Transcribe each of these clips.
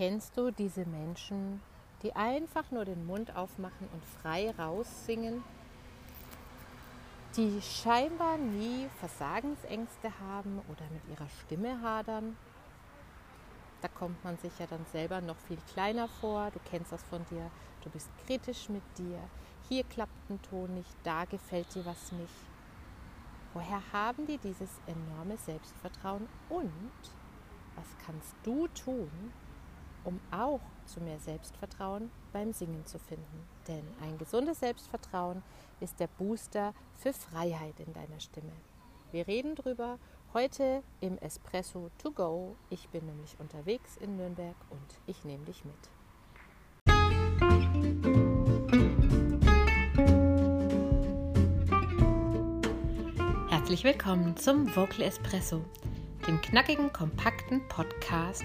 Kennst du diese Menschen, die einfach nur den Mund aufmachen und frei raussingen? Die scheinbar nie Versagensängste haben oder mit ihrer Stimme hadern? Da kommt man sich ja dann selber noch viel kleiner vor. Du kennst das von dir. Du bist kritisch mit dir. Hier klappt ein Ton nicht, da gefällt dir was nicht. Woher haben die dieses enorme Selbstvertrauen und was kannst du tun, um auch zu mehr Selbstvertrauen beim Singen zu finden? Denn ein gesundes Selbstvertrauen ist der Booster für Freiheit in deiner Stimme. Wir reden drüber heute im Espresso to go. Ich bin nämlich unterwegs in Nürnberg und ich nehme dich mit. Herzlich willkommen zum Vocal Espresso, dem knackigen, kompakten Podcast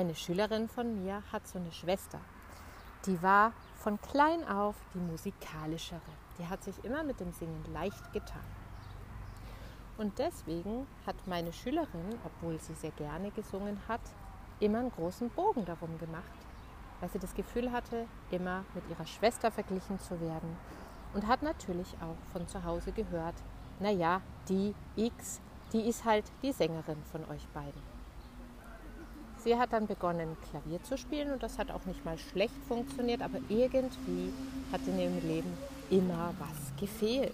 Eine Schülerin von mir hat so eine Schwester. Die war von klein auf die musikalischere. Die hat sich immer mit dem Singen leicht getan. Und deswegen hat meine Schülerin, obwohl sie sehr gerne gesungen hat, immer einen großen Bogen darum gemacht, weil sie das Gefühl hatte, immer mit ihrer Schwester verglichen zu werden. Und hat natürlich auch von zu Hause gehört, naja, die X, die ist halt die Sängerin von euch beiden. Sie hat dann begonnen, Klavier zu spielen und das hat auch nicht mal schlecht funktioniert, aber irgendwie hat in ihrem Leben immer was gefehlt.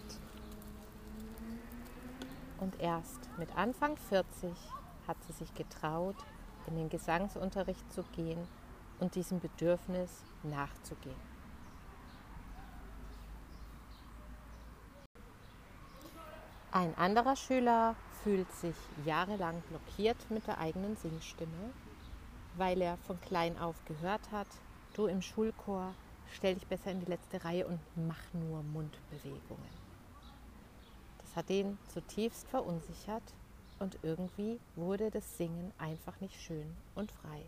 Und erst mit Anfang 40 hat sie sich getraut, in den Gesangsunterricht zu gehen und diesem Bedürfnis nachzugehen. Ein anderer Schüler fühlt sich jahrelang blockiert mit der eigenen Singstimme weil er von klein auf gehört hat, du im Schulchor, stell dich besser in die letzte Reihe und mach nur Mundbewegungen. Das hat ihn zutiefst verunsichert und irgendwie wurde das Singen einfach nicht schön und frei.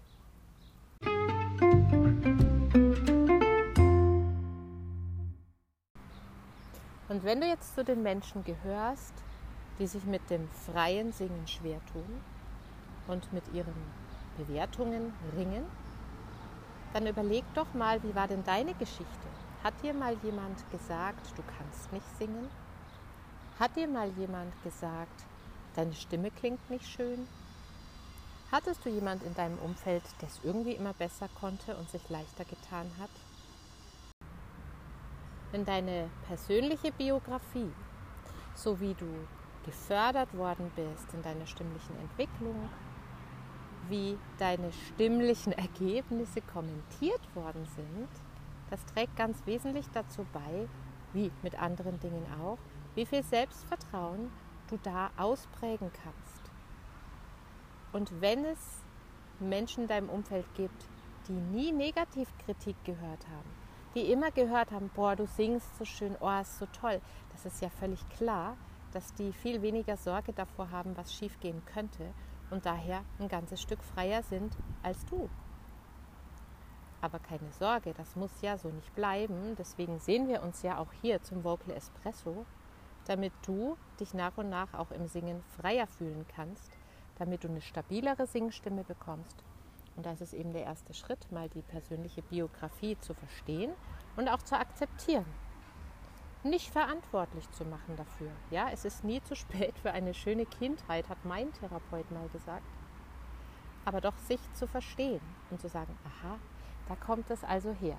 Und wenn du jetzt zu den Menschen gehörst, die sich mit dem freien Singen schwer tun und mit ihrem Bewertungen ringen, dann überleg doch mal, wie war denn deine Geschichte? Hat dir mal jemand gesagt, du kannst nicht singen? Hat dir mal jemand gesagt, deine Stimme klingt nicht schön? Hattest du jemand in deinem Umfeld, der es irgendwie immer besser konnte und sich leichter getan hat? Wenn deine persönliche Biografie, so wie du gefördert worden bist in deiner stimmlichen Entwicklung, wie deine stimmlichen Ergebnisse kommentiert worden sind, das trägt ganz wesentlich dazu bei, wie mit anderen Dingen auch, wie viel Selbstvertrauen du da ausprägen kannst. Und wenn es Menschen in deinem Umfeld gibt, die nie Negativkritik gehört haben, die immer gehört haben, boah, du singst so schön, oh, ist so toll, das ist ja völlig klar, dass die viel weniger Sorge davor haben, was schiefgehen könnte und daher ein ganzes Stück freier sind als du. Aber keine Sorge, das muss ja so nicht bleiben. Deswegen sehen wir uns ja auch hier zum Vocal Espresso, damit du dich nach und nach auch im Singen freier fühlen kannst, damit du eine stabilere Singstimme bekommst. Und das ist eben der erste Schritt, mal die persönliche Biografie zu verstehen und auch zu akzeptieren nicht verantwortlich zu machen dafür. Ja, es ist nie zu spät für eine schöne Kindheit, hat mein Therapeut mal gesagt. Aber doch sich zu verstehen und zu sagen, aha, da kommt es also her.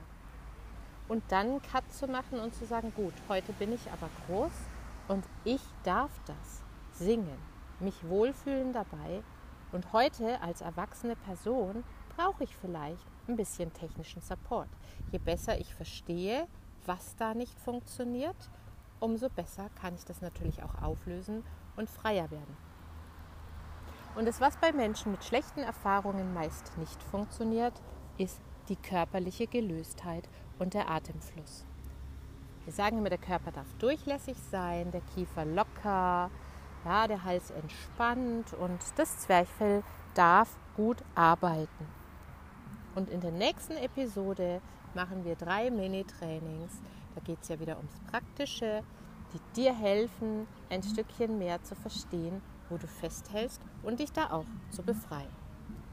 Und dann Cut zu machen und zu sagen, gut, heute bin ich aber groß und ich darf das singen, mich wohlfühlen dabei. Und heute als erwachsene Person brauche ich vielleicht ein bisschen technischen Support. Je besser ich verstehe, was da nicht funktioniert, umso besser kann ich das natürlich auch auflösen und freier werden. Und das, was bei Menschen mit schlechten Erfahrungen meist nicht funktioniert, ist die körperliche Gelöstheit und der Atemfluss. Wir sagen immer, der Körper darf durchlässig sein, der Kiefer locker, ja, der Hals entspannt und das Zwerchfell darf gut arbeiten. Und in der nächsten Episode machen wir drei Mini-Trainings. Da geht es ja wieder ums Praktische, die dir helfen, ein Stückchen mehr zu verstehen, wo du festhältst und dich da auch zu befreien.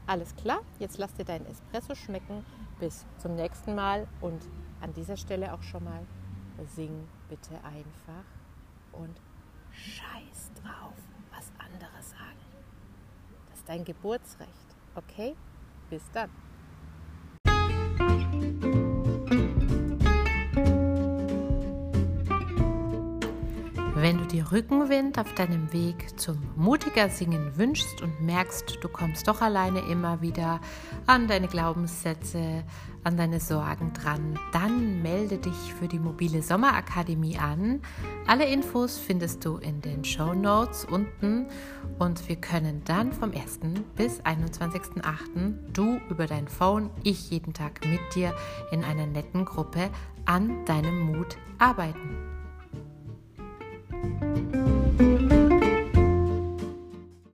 Alles klar, jetzt lass dir deinen Espresso schmecken. Bis zum nächsten Mal und an dieser Stelle auch schon mal sing bitte einfach und scheiß drauf, was andere sagen. Das ist dein Geburtsrecht, okay? Bis dann. Wenn du dir Rückenwind auf deinem Weg zum mutiger Singen wünschst und merkst, du kommst doch alleine immer wieder an deine Glaubenssätze, an deine Sorgen dran, dann melde dich für die mobile Sommerakademie an. Alle Infos findest du in den Show Notes unten und wir können dann vom 1. bis 21.08. du über dein Phone, ich jeden Tag mit dir in einer netten Gruppe an deinem Mut arbeiten.